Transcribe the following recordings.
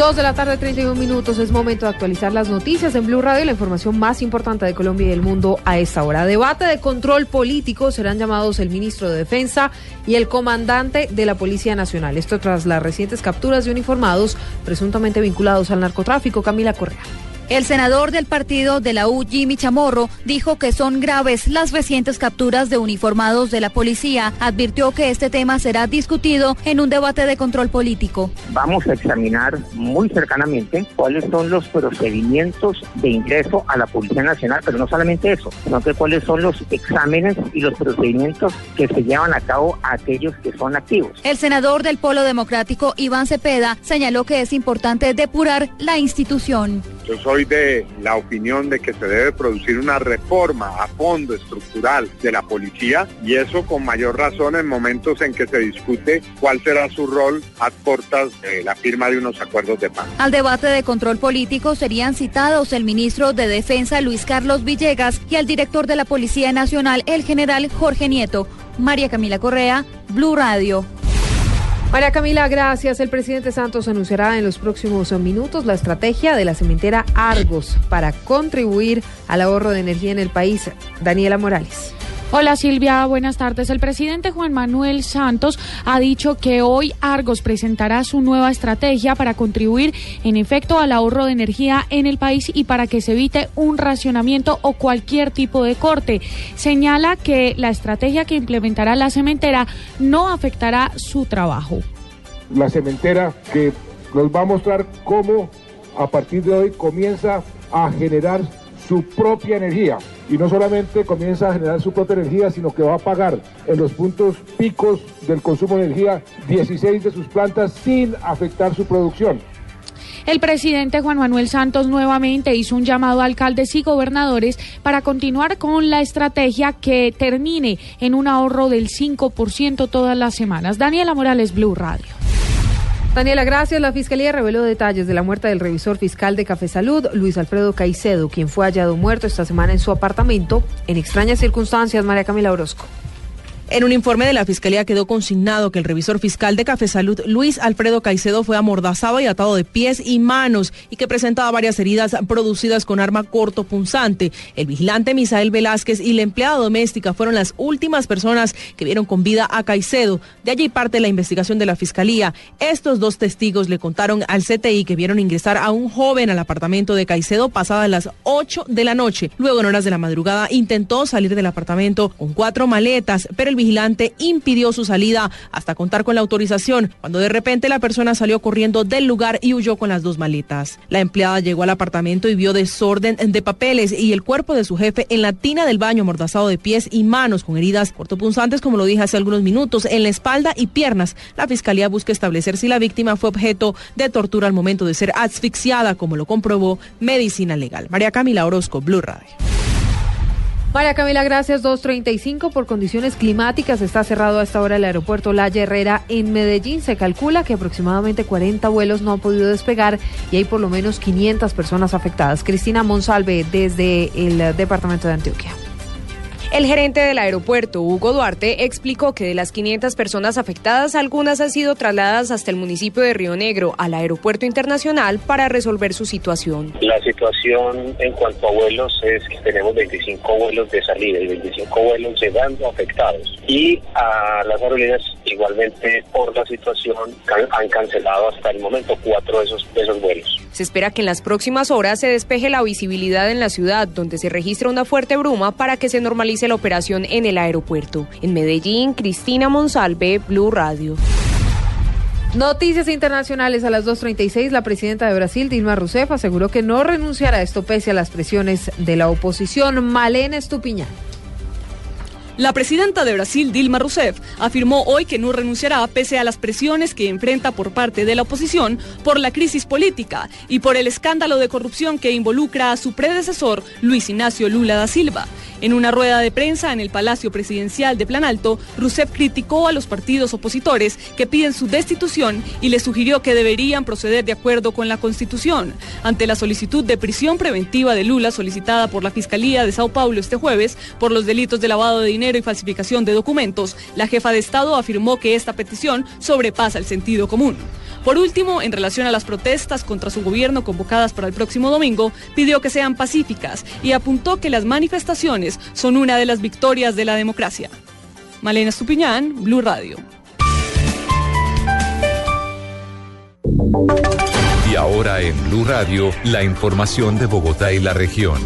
Dos de la tarde, 31 minutos. Es momento de actualizar las noticias en Blue Radio, la información más importante de Colombia y del mundo a esta hora. Debate de control político serán llamados el ministro de Defensa y el comandante de la Policía Nacional. Esto tras las recientes capturas de uniformados presuntamente vinculados al narcotráfico. Camila Correa. El senador del partido de la U, Jimmy Chamorro, dijo que son graves las recientes capturas de uniformados de la policía. Advirtió que este tema será discutido en un debate de control político. Vamos a examinar muy cercanamente cuáles son los procedimientos de ingreso a la Policía Nacional, pero no solamente eso, sino que cuáles son los exámenes y los procedimientos que se llevan a cabo a aquellos que son activos. El senador del Polo Democrático, Iván Cepeda, señaló que es importante depurar la institución. Yo soy de la opinión de que se debe producir una reforma a fondo estructural de la policía y eso con mayor razón en momentos en que se discute cuál será su rol a cortas de la firma de unos acuerdos de paz. Al debate de control político serían citados el ministro de Defensa Luis Carlos Villegas y el director de la Policía Nacional, el general Jorge Nieto. María Camila Correa, Blue Radio. María Camila, gracias. El presidente Santos anunciará en los próximos minutos la estrategia de la cementera Argos para contribuir al ahorro de energía en el país. Daniela Morales. Hola Silvia, buenas tardes. El presidente Juan Manuel Santos ha dicho que hoy Argos presentará su nueva estrategia para contribuir en efecto al ahorro de energía en el país y para que se evite un racionamiento o cualquier tipo de corte. Señala que la estrategia que implementará la cementera no afectará su trabajo. La cementera que nos va a mostrar cómo a partir de hoy comienza a generar su propia energía y no solamente comienza a generar su propia energía, sino que va a pagar en los puntos picos del consumo de energía 16 de sus plantas sin afectar su producción. El presidente Juan Manuel Santos nuevamente hizo un llamado a alcaldes y gobernadores para continuar con la estrategia que termine en un ahorro del 5% todas las semanas. Daniela Morales, Blue Radio. Daniela, gracias. La Fiscalía reveló detalles de la muerte del revisor fiscal de Café Salud, Luis Alfredo Caicedo, quien fue hallado muerto esta semana en su apartamento en extrañas circunstancias. María Camila Orozco. En un informe de la Fiscalía quedó consignado que el revisor fiscal de Café Salud, Luis Alfredo Caicedo, fue amordazado y atado de pies y manos y que presentaba varias heridas producidas con arma cortopunzante. El vigilante Misael Velázquez y la empleada doméstica fueron las últimas personas que vieron con vida a Caicedo. De allí parte la investigación de la Fiscalía. Estos dos testigos le contaron al CTI que vieron ingresar a un joven al apartamento de Caicedo pasadas las 8 de la noche. Luego, en horas de la madrugada, intentó salir del apartamento con cuatro maletas, pero el vigilante impidió su salida hasta contar con la autorización, cuando de repente la persona salió corriendo del lugar y huyó con las dos maletas. La empleada llegó al apartamento y vio desorden de papeles y el cuerpo de su jefe en la tina del baño amordazado de pies y manos con heridas cortopunzantes, como lo dije hace algunos minutos, en la espalda y piernas. La fiscalía busca establecer si la víctima fue objeto de tortura al momento de ser asfixiada, como lo comprobó Medicina Legal. María Camila Orozco, Blue Radio. María Camila, gracias. 235 por condiciones climáticas. Está cerrado a esta hora el aeropuerto La Herrera en Medellín. Se calcula que aproximadamente 40 vuelos no han podido despegar y hay por lo menos 500 personas afectadas. Cristina Monsalve desde el departamento de Antioquia. El gerente del aeropuerto, Hugo Duarte, explicó que de las 500 personas afectadas, algunas han sido trasladadas hasta el municipio de Río Negro, al aeropuerto internacional, para resolver su situación. La situación en cuanto a vuelos es que tenemos 25 vuelos de salida y 25 vuelos llegando afectados. Y a las aerolíneas, igualmente por la situación, han cancelado hasta el momento cuatro de esos, de esos vuelos. Se espera que en las próximas horas se despeje la visibilidad en la ciudad, donde se registra una fuerte bruma para que se normalice la operación en el aeropuerto. En Medellín, Cristina Monsalve, Blue Radio. Noticias internacionales a las 2.36. La presidenta de Brasil, Dilma Rousseff, aseguró que no renunciará a esto pese a las presiones de la oposición. Malena Estupiñán. La presidenta de Brasil, Dilma Rousseff, afirmó hoy que no renunciará pese a las presiones que enfrenta por parte de la oposición por la crisis política y por el escándalo de corrupción que involucra a su predecesor, Luis Ignacio Lula da Silva. En una rueda de prensa en el Palacio Presidencial de Planalto, Rousseff criticó a los partidos opositores que piden su destitución y le sugirió que deberían proceder de acuerdo con la Constitución. Ante la solicitud de prisión preventiva de Lula solicitada por la Fiscalía de Sao Paulo este jueves por los delitos de lavado de dinero y falsificación de documentos, la jefa de Estado afirmó que esta petición sobrepasa el sentido común. Por último, en relación a las protestas contra su gobierno convocadas para el próximo domingo, pidió que sean pacíficas y apuntó que las manifestaciones son una de las victorias de la democracia. Malena Stupiñán, Blue Radio. Y ahora en Blue Radio, la información de Bogotá y la región.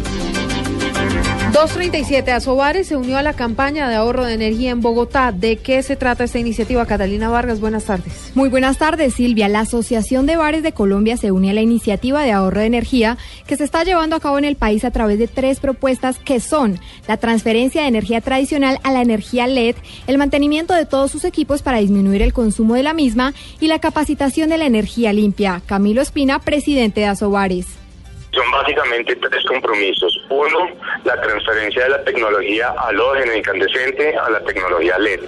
237 Asobares se unió a la campaña de ahorro de energía en Bogotá. ¿De qué se trata esta iniciativa? Catalina Vargas, buenas tardes. Muy buenas tardes, Silvia. La Asociación de Bares de Colombia se une a la iniciativa de ahorro de energía que se está llevando a cabo en el país a través de tres propuestas que son la transferencia de energía tradicional a la energía LED, el mantenimiento de todos sus equipos para disminuir el consumo de la misma y la capacitación de la energía limpia. Camilo Espina, presidente de Asobares. Son básicamente tres compromisos. Uno, la transferencia de la tecnología halógena incandescente a la tecnología LED,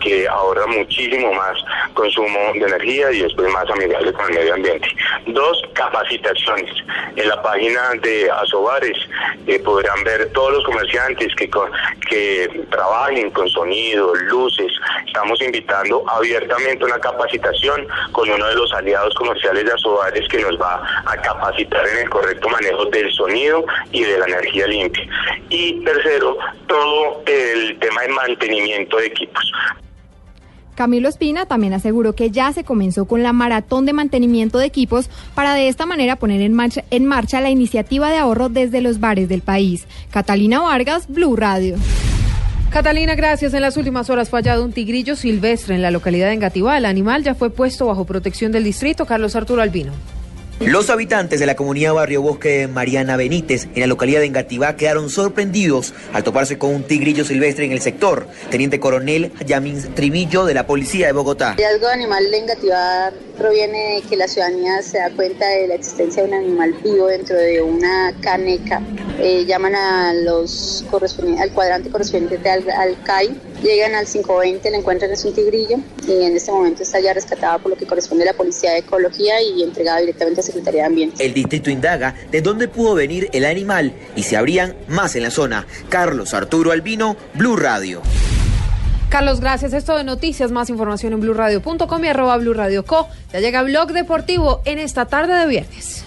que ahorra muchísimo más consumo de energía y después más amigable con el medio ambiente. Dos, capacitaciones. En la página de Asobares eh, podrán ver todos los comerciantes que, que trabajen con sonido, luces. Estamos invitando abiertamente una capacitación con uno de los aliados comerciales de Asobares que nos va a capacitar en el correcto manejo del sonido y de la energía limpia. Y tercero, todo el tema de mantenimiento de equipos. Camilo Espina también aseguró que ya se comenzó con la maratón de mantenimiento de equipos para de esta manera poner en marcha, en marcha la iniciativa de ahorro desde los bares del país. Catalina Vargas, Blue Radio. Catalina, gracias. En las últimas horas fue hallado un tigrillo silvestre en la localidad de Engativá. El animal ya fue puesto bajo protección del distrito. Carlos Arturo Albino. Los habitantes de la comunidad Barrio Bosque Mariana Benítez, en la localidad de Engativá, quedaron sorprendidos al toparse con un tigrillo silvestre en el sector. Teniente coronel Yamin Trivillo de la Policía de Bogotá. El hallazgo animal de Engativá proviene de que la ciudadanía se da cuenta de la existencia de un animal vivo dentro de una caneca. Eh, llaman a los al cuadrante correspondiente al, al CAI Llegan al 520, le encuentran es un tigrillo y en este momento está ya rescatada por lo que corresponde a la Policía de Ecología y entregada directamente a Secretaría de Ambiente. El distrito indaga de dónde pudo venir el animal y se habrían más en la zona. Carlos Arturo Albino, Blue Radio. Carlos, gracias. Esto de noticias, más información en blueradio.com y arroba blueradioco. Ya llega Blog Deportivo en esta tarde de viernes.